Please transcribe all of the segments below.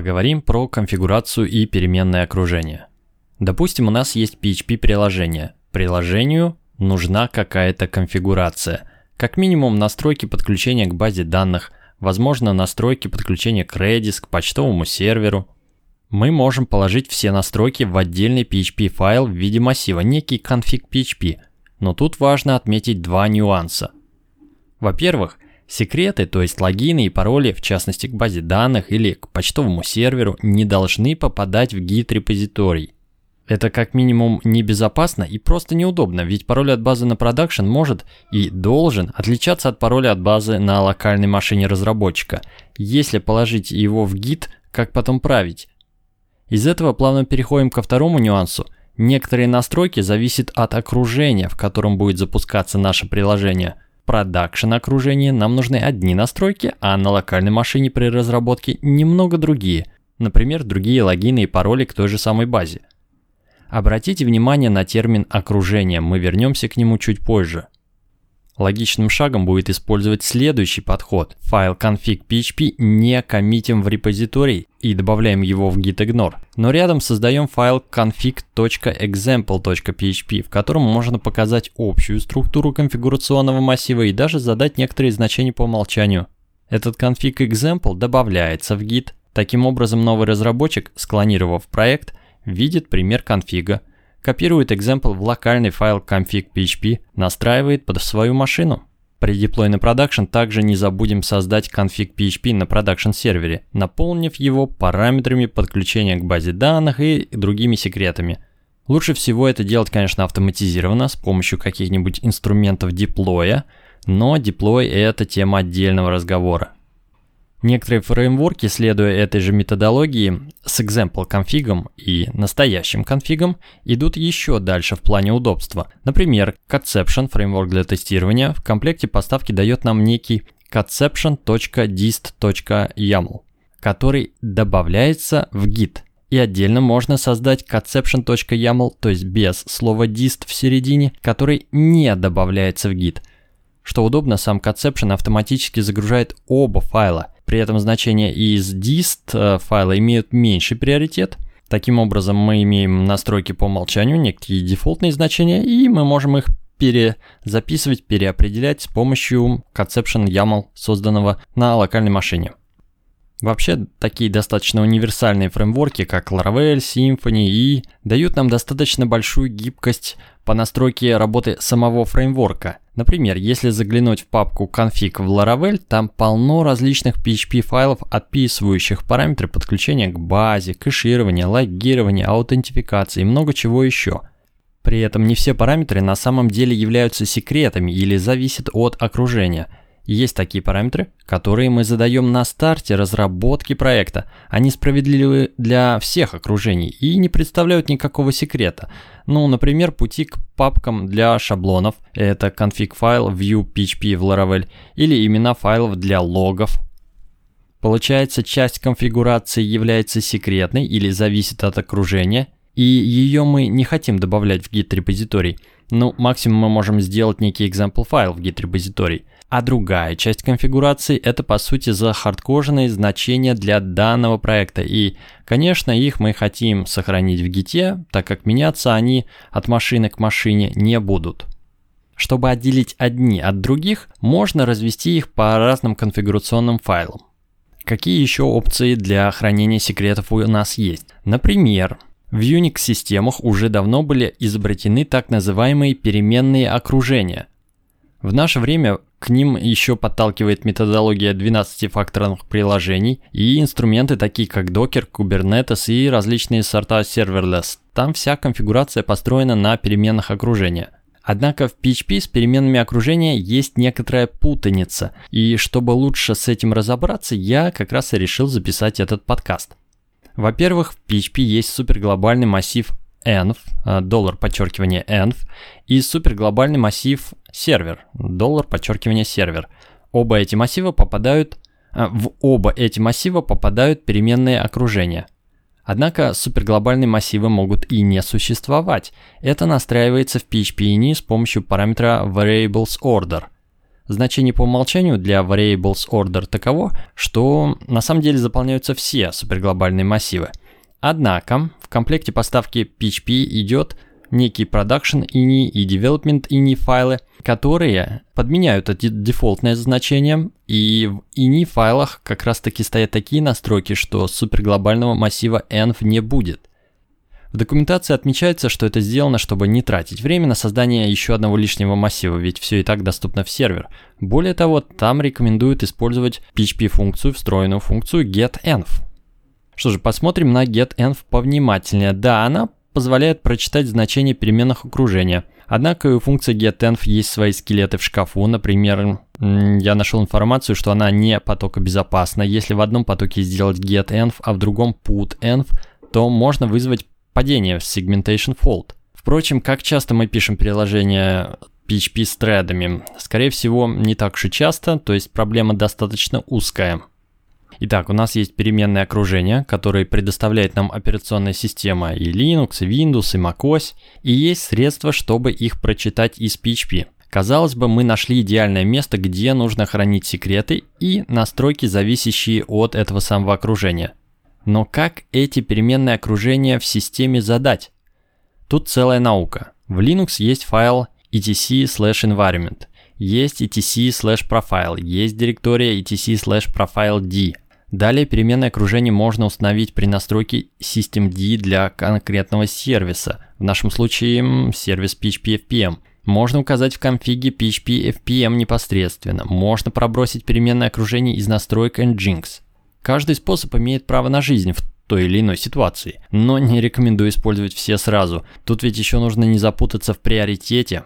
Поговорим про конфигурацию и переменное окружение. Допустим, у нас есть PHP-приложение. Приложению нужна какая-то конфигурация. Как минимум настройки подключения к базе данных, возможно настройки подключения к Redis, к почтовому серверу. Мы можем положить все настройки в отдельный PHP-файл в виде массива, некий конфиг PHP. Но тут важно отметить два нюанса. Во-первых, Секреты, то есть логины и пароли, в частности к базе данных или к почтовому серверу, не должны попадать в гид-репозиторий. Это как минимум небезопасно и просто неудобно, ведь пароль от базы на продакшн может и должен отличаться от пароля от базы на локальной машине разработчика. Если положить его в гид, как потом править? Из этого плавно переходим ко второму нюансу. Некоторые настройки зависят от окружения, в котором будет запускаться наше приложение – продакшн окружении нам нужны одни настройки, а на локальной машине при разработке немного другие, например, другие логины и пароли к той же самой базе. Обратите внимание на термин окружение, мы вернемся к нему чуть позже. Логичным шагом будет использовать следующий подход. Файл config.php не коммитим в репозиторий и добавляем его в gitignore, но рядом создаем файл config.example.php, в котором можно показать общую структуру конфигурационного массива и даже задать некоторые значения по умолчанию. Этот config example добавляется в git. Таким образом, новый разработчик, склонировав проект, видит пример конфига, копирует example в локальный файл config.php, настраивает под свою машину. При деплое на production также не забудем создать config.php на production сервере, наполнив его параметрами подключения к базе данных и другими секретами. Лучше всего это делать, конечно, автоматизированно с помощью каких-нибудь инструментов деплоя, но деплой это тема отдельного разговора. Некоторые фреймворки, следуя этой же методологии, с example конфигом и настоящим конфигом, идут еще дальше в плане удобства. Например, Conception, фреймворк для тестирования, в комплекте поставки дает нам некий conception.dist.yaml, который добавляется в git. И отдельно можно создать conception.yaml, то есть без слова dist в середине, который не добавляется в git. Что удобно, сам Conception автоматически загружает оба файла, при этом значения из dist э, файла имеют меньший приоритет. Таким образом, мы имеем настройки по умолчанию, некие дефолтные значения, и мы можем их перезаписывать, переопределять с помощью Conception YAML, созданного на локальной машине. Вообще, такие достаточно универсальные фреймворки, как Laravel, Symfony и дают нам достаточно большую гибкость по настройке работы самого фреймворка. Например, если заглянуть в папку config в Laravel, там полно различных PHP файлов, описывающих параметры подключения к базе, кэширования, логирования, аутентификации и много чего еще. При этом не все параметры на самом деле являются секретами или зависят от окружения – есть такие параметры, которые мы задаем на старте разработки проекта. Они справедливы для всех окружений и не представляют никакого секрета. Ну, например, пути к папкам для шаблонов, это config файл view php в Laravel, или имена файлов для логов. Получается, часть конфигурации является секретной или зависит от окружения, и ее мы не хотим добавлять в git репозиторий. Ну, максимум мы можем сделать некий example файл в git репозиторий. А другая часть конфигурации это по сути захардкоженные значения для данного проекта. И, конечно, их мы хотим сохранить в гите, так как меняться они от машины к машине не будут. Чтобы отделить одни от других, можно развести их по разным конфигурационным файлам. Какие еще опции для хранения секретов у нас есть? Например, в Unix-системах уже давно были изобретены так называемые переменные окружения. В наше время к ним еще подталкивает методология 12-факторных приложений и инструменты такие как Docker, Kubernetes и различные сорта serverless. Там вся конфигурация построена на переменных окружения. Однако в PHP с переменными окружения есть некоторая путаница, и чтобы лучше с этим разобраться, я как раз и решил записать этот подкаст. Во-первых, в PHP есть суперглобальный массив env, э, доллар подчеркивание env, и суперглобальный массив сервер, доллар подчеркивание сервер. Оба эти массива попадают, э, в оба эти массива попадают переменные окружения. Однако суперглобальные массивы могут и не существовать. Это настраивается в PHP-INI с помощью параметра variables order. Значение по умолчанию для variables order таково, что на самом деле заполняются все суперглобальные массивы. Однако комплекте поставки PHP идет некий production ini и development ini файлы, которые подменяют это дефолтное значение, и в ini файлах как раз таки стоят такие настройки, что суперглобального массива env не будет. В документации отмечается, что это сделано, чтобы не тратить время на создание еще одного лишнего массива, ведь все и так доступно в сервер. Более того, там рекомендуют использовать PHP-функцию, встроенную функцию getEnv. Что же, посмотрим на getEnv повнимательнее. Да, она позволяет прочитать значения переменных окружения. Однако у функции getEnv есть свои скелеты в шкафу. Например, я нашел информацию, что она не потокобезопасна. Если в одном потоке сделать getEnv, а в другом putEnv, то можно вызвать падение в segmentation fault. Впрочем, как часто мы пишем приложение PHP с тредами? Скорее всего, не так уж и часто, то есть проблема достаточно узкая. Итак, у нас есть переменное окружение, которое предоставляет нам операционная система и Linux, и Windows, и macOS, и есть средства, чтобы их прочитать из PHP. Казалось бы, мы нашли идеальное место, где нужно хранить секреты и настройки, зависящие от этого самого окружения. Но как эти переменные окружения в системе задать? Тут целая наука. В Linux есть файл etc/environment, есть etc/profile, есть директория etc/profile_d. Далее переменное окружение можно установить при настройке systemd для конкретного сервиса, в нашем случае сервис PHP FPM. Можно указать в конфиге PHP FPM непосредственно, можно пробросить переменное окружение из настроек Nginx. Каждый способ имеет право на жизнь в той или иной ситуации, но не рекомендую использовать все сразу. Тут ведь еще нужно не запутаться в приоритете.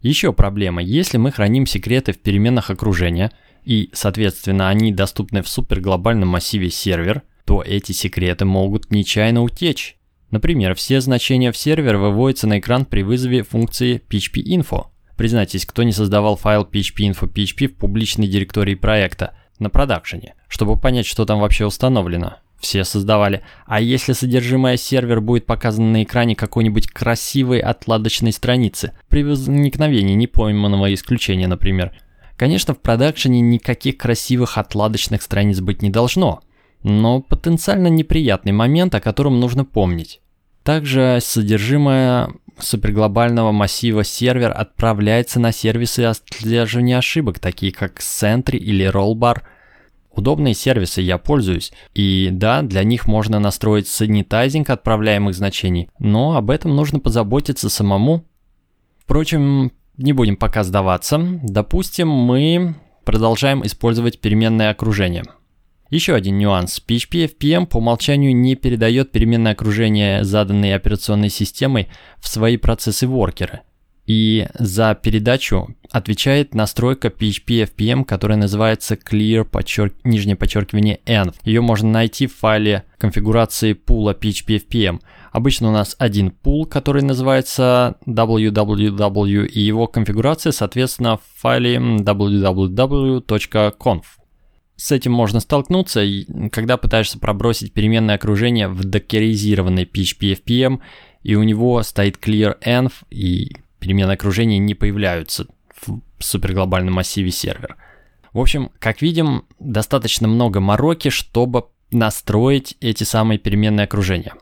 Еще проблема, если мы храним секреты в переменных окружения, и, соответственно, они доступны в суперглобальном массиве сервер, то эти секреты могут нечаянно утечь. Например, все значения в сервер выводятся на экран при вызове функции php-info. Признайтесь, кто не создавал файл php-info php в публичной директории проекта – на продакшене, чтобы понять, что там вообще установлено. Все создавали. А если содержимое сервер будет показано на экране какой-нибудь красивой отладочной страницы, при возникновении непойманного исключения, например. Конечно, в продакшене никаких красивых отладочных страниц быть не должно, но потенциально неприятный момент, о котором нужно помнить. Также содержимое суперглобального массива сервер отправляется на сервисы отслеживания ошибок, такие как Sentry или Rollbar. Удобные сервисы я пользуюсь, и да, для них можно настроить санитайзинг отправляемых значений, но об этом нужно позаботиться самому. Впрочем, не будем пока сдаваться. Допустим, мы продолжаем использовать переменное окружение – еще один нюанс. PHP FPM по умолчанию не передает переменное окружение, заданной операционной системой, в свои процессы-воркеры. И за передачу отвечает настройка PHP FPM, которая называется clear подчерк... нижнее подчеркивание env. Ее можно найти в файле конфигурации пула PHP FPM. Обычно у нас один пул, который называется www, и его конфигурация, соответственно, в файле www.conf. С этим можно столкнуться, когда пытаешься пробросить переменное окружение в докеризированный PHP FPM, и у него стоит clear env, и переменные окружения не появляются в суперглобальном массиве сервер. В общем, как видим, достаточно много мороки, чтобы настроить эти самые переменные окружения.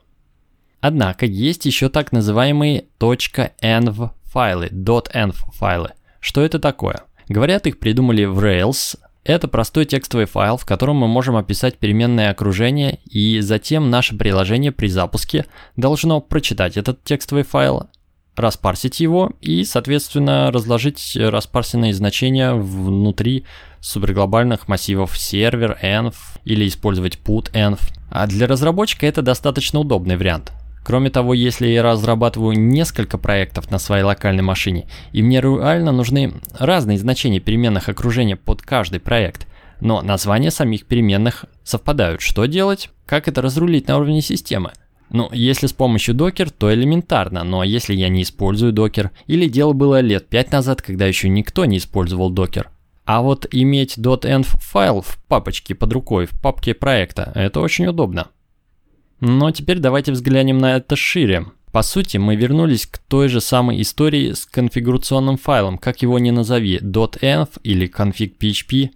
Однако есть еще так называемые .env файлы, .env файлы. Что это такое? Говорят, их придумали в Rails, это простой текстовый файл, в котором мы можем описать переменное окружение, и затем наше приложение при запуске должно прочитать этот текстовый файл, распарсить его и, соответственно, разложить распарсенные значения внутри суперглобальных массивов сервер, env или использовать put env. А для разработчика это достаточно удобный вариант. Кроме того, если я разрабатываю несколько проектов на своей локальной машине, и мне реально нужны разные значения переменных окружения под каждый проект, но названия самих переменных совпадают. Что делать? Как это разрулить на уровне системы? Ну, если с помощью докер, то элементарно, но если я не использую докер, или дело было лет 5 назад, когда еще никто не использовал докер, а вот иметь .env файл в папочке под рукой, в папке проекта, это очень удобно. Но теперь давайте взглянем на это шире. По сути, мы вернулись к той же самой истории с конфигурационным файлом, как его ни назови, .env или config.php.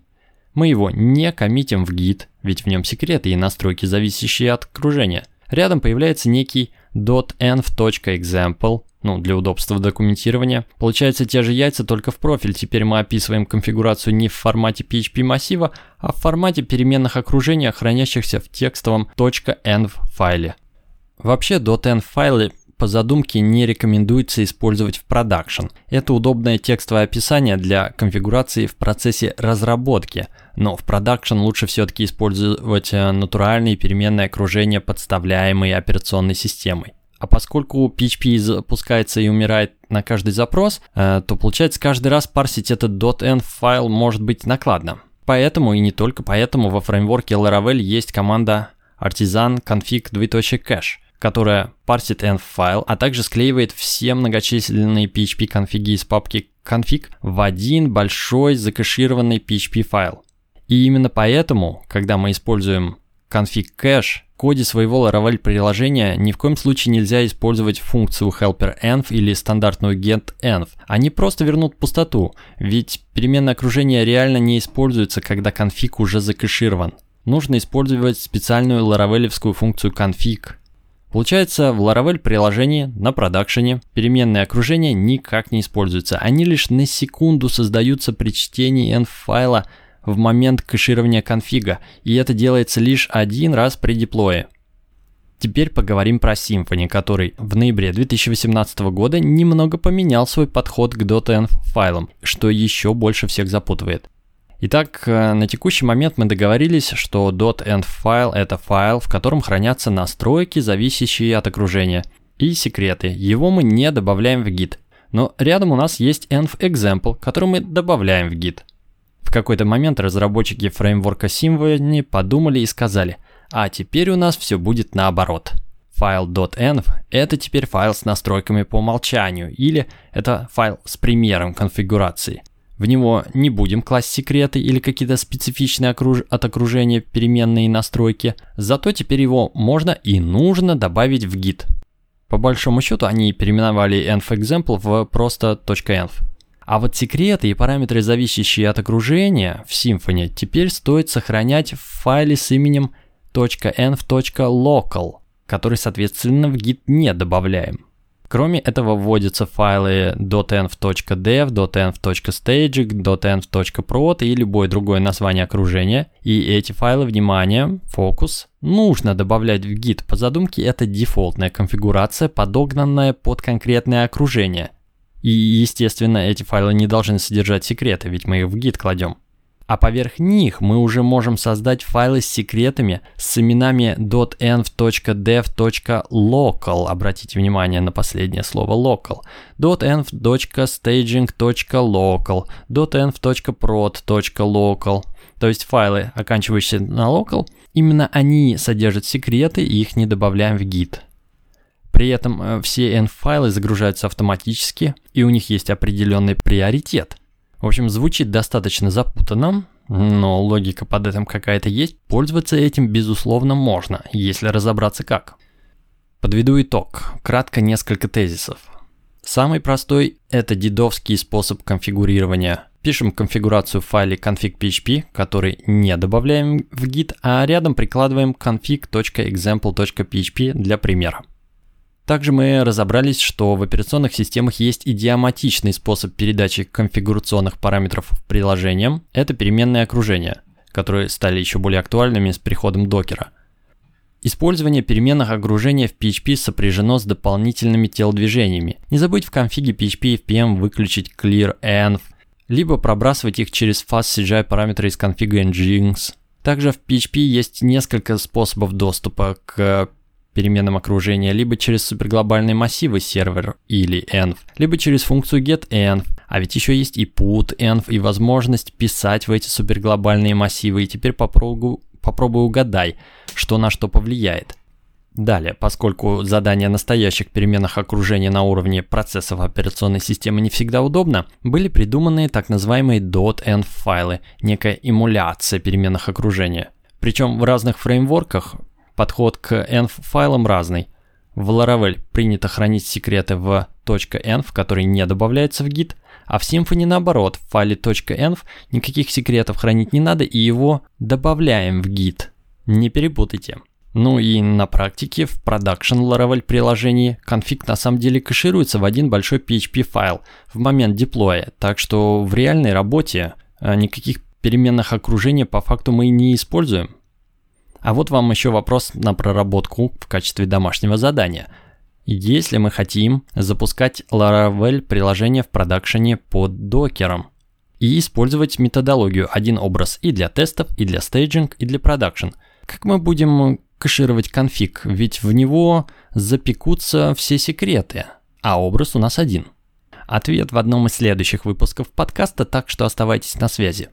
Мы его не коммитим в git, ведь в нем секреты и настройки, зависящие от окружения. Рядом появляется некий .env.example, ну, для удобства документирования. Получается те же яйца, только в профиль. Теперь мы описываем конфигурацию не в формате PHP массива, а в формате переменных окружения, хранящихся в текстовом .env файле. Вообще, .env файлы по задумке не рекомендуется использовать в production. Это удобное текстовое описание для конфигурации в процессе разработки, но в production лучше все-таки использовать э, натуральные переменные окружения, подставляемые операционной системой. А поскольку PHP запускается и умирает на каждый запрос, э, то получается каждый раз парсить этот .env файл может быть накладно. Поэтому и не только поэтому во фреймворке Laravel есть команда artisan config cache которая парсит env файл, а также склеивает все многочисленные PHP конфиги из папки config в один большой закэшированный PHP файл. И именно поэтому, когда мы используем config cache, в коде своего Laravel приложения ни в коем случае нельзя использовать функцию helper env или стандартную get env. Они просто вернут пустоту, ведь переменное окружение реально не используется, когда конфиг уже закэширован. Нужно использовать специальную ларавелевскую функцию config, Получается, в Laravel приложении на продакшене переменные окружения никак не используются. Они лишь на секунду создаются при чтении env файла в момент кэширования конфига, и это делается лишь один раз при деплое. Теперь поговорим про Symfony, который в ноябре 2018 года немного поменял свой подход к .env файлам, что еще больше всех запутывает. Итак, э, на текущий момент мы договорились, что .env файл это файл, в котором хранятся настройки, зависящие от окружения, и секреты. Его мы не добавляем в git. Но рядом у нас есть env example, который мы добавляем в git. В какой-то момент разработчики фреймворка Symfony подумали и сказали, а теперь у нас все будет наоборот. Файл .env – это теперь файл с настройками по умолчанию, или это файл с примером конфигурации – в него не будем класть секреты или какие-то специфичные окруж... от окружения переменные настройки, зато теперь его можно и нужно добавить в git. По большому счету они переименовали env-example в просто .env. А вот секреты и параметры, зависящие от окружения в Symfony, теперь стоит сохранять в файле с именем .env.local, который, соответственно, в git не добавляем. Кроме этого вводятся файлы .env.dev, .env.staging, .env.prot и любое другое название окружения. И эти файлы, внимание, фокус, нужно добавлять в git. По задумке это дефолтная конфигурация, подогнанная под конкретное окружение. И, естественно, эти файлы не должны содержать секреты, ведь мы их в git кладем. А поверх них мы уже можем создать файлы с секретами с именами .env.dev.local. Обратите внимание на последнее слово local. .env.staging.local. .env.prot.local. То есть файлы, оканчивающиеся на local, именно они содержат секреты и их не добавляем в git. При этом э, все env-файлы загружаются автоматически, и у них есть определенный приоритет – в общем, звучит достаточно запутанно, но логика под этим какая-то есть. Пользоваться этим, безусловно, можно, если разобраться как. Подведу итог. Кратко несколько тезисов. Самый простой – это дедовский способ конфигурирования. Пишем конфигурацию в файле config.php, который не добавляем в git, а рядом прикладываем config.example.php для примера. Также мы разобрались, что в операционных системах есть идиоматичный способ передачи конфигурационных параметров приложениям. Это переменные окружения, которые стали еще более актуальными с приходом докера. Использование переменных окружения в PHP сопряжено с дополнительными телодвижениями. Не забудь в конфиге PHP и FPM выключить clear env, либо пробрасывать их через fastCGI параметры из конфига nginx. Также в PHP есть несколько способов доступа к переменным окружения либо через суперглобальные массивы сервер или env, либо через функцию getEnv. А ведь еще есть и putenv и возможность писать в эти суперглобальные массивы. И теперь попробую, попробуй угадай, что на что повлияет. Далее, поскольку задание настоящих переменных окружения на уровне процессов операционной системы не всегда удобно, были придуманы так называемые .env файлы, некая эмуляция переменных окружения. Причем в разных фреймворках подход к env файлам разный. В Laravel принято хранить секреты в .env, который не добавляется в гид, а в Symfony наоборот, в файле .env никаких секретов хранить не надо и его добавляем в гид. Не перепутайте. Ну и на практике в Production Laravel приложении конфиг на самом деле кэшируется в один большой PHP файл в момент деплоя, так что в реальной работе э, никаких переменных окружения по факту мы не используем. А вот вам еще вопрос на проработку в качестве домашнего задания. Если мы хотим запускать Laravel приложение в продакшене под докером и использовать методологию один образ и для тестов, и для staging, и для production, как мы будем кэшировать конфиг, ведь в него запекутся все секреты, а образ у нас один. Ответ в одном из следующих выпусков подкаста, так что оставайтесь на связи.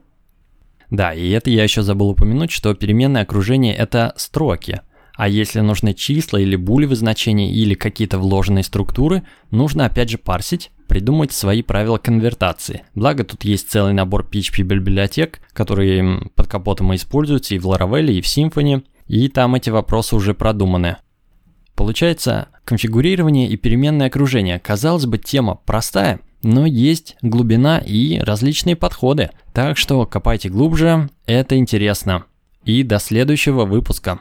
Да, и это я еще забыл упомянуть, что переменное окружение – это строки. А если нужны числа или булевые значения или какие-то вложенные структуры, нужно опять же парсить, придумать свои правила конвертации. Благо тут есть целый набор PHP библиотек, которые под капотом используются и в Laravel, и в Symfony, и там эти вопросы уже продуманы. Получается, конфигурирование и переменное окружение. Казалось бы, тема простая, но есть глубина и различные подходы. Так что копайте глубже, это интересно. И до следующего выпуска.